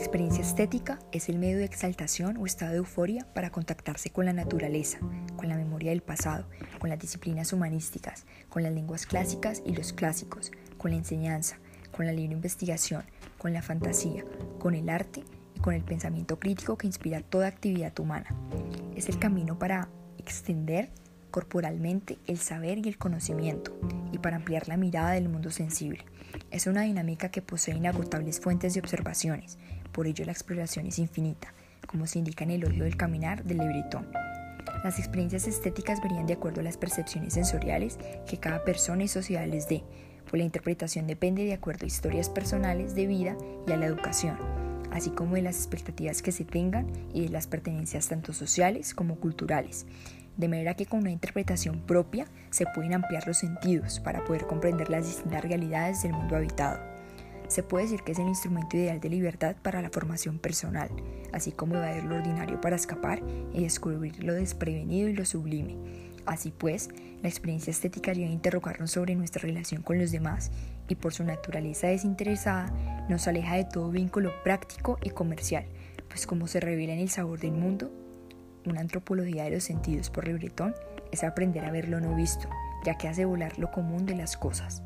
experiencia estética es el medio de exaltación o estado de euforia para contactarse con la naturaleza, con la memoria del pasado, con las disciplinas humanísticas, con las lenguas clásicas y los clásicos, con la enseñanza, con la libre investigación, con la fantasía, con el arte y con el pensamiento crítico que inspira toda actividad humana. Es el camino para extender corporalmente el saber y el conocimiento y para ampliar la mirada del mundo sensible. Es una dinámica que posee inagotables fuentes de observaciones, por ello la exploración es infinita, como se indica en el odio del caminar del libretón. Las experiencias estéticas varían de acuerdo a las percepciones sensoriales que cada persona y sociedad les dé, pues la interpretación depende de acuerdo a historias personales de vida y a la educación, así como de las expectativas que se tengan y de las pertenencias tanto sociales como culturales de manera que con una interpretación propia se pueden ampliar los sentidos para poder comprender las distintas realidades del mundo habitado. Se puede decir que es el instrumento ideal de libertad para la formación personal, así como evadir lo ordinario para escapar y descubrir lo desprevenido y lo sublime. Así pues, la experiencia estética debe interrogarnos sobre nuestra relación con los demás y por su naturaleza desinteresada nos aleja de todo vínculo práctico y comercial, pues como se revela en el sabor del mundo, una antropología de los sentidos por Lebretón es aprender a ver lo no visto, ya que hace volar lo común de las cosas.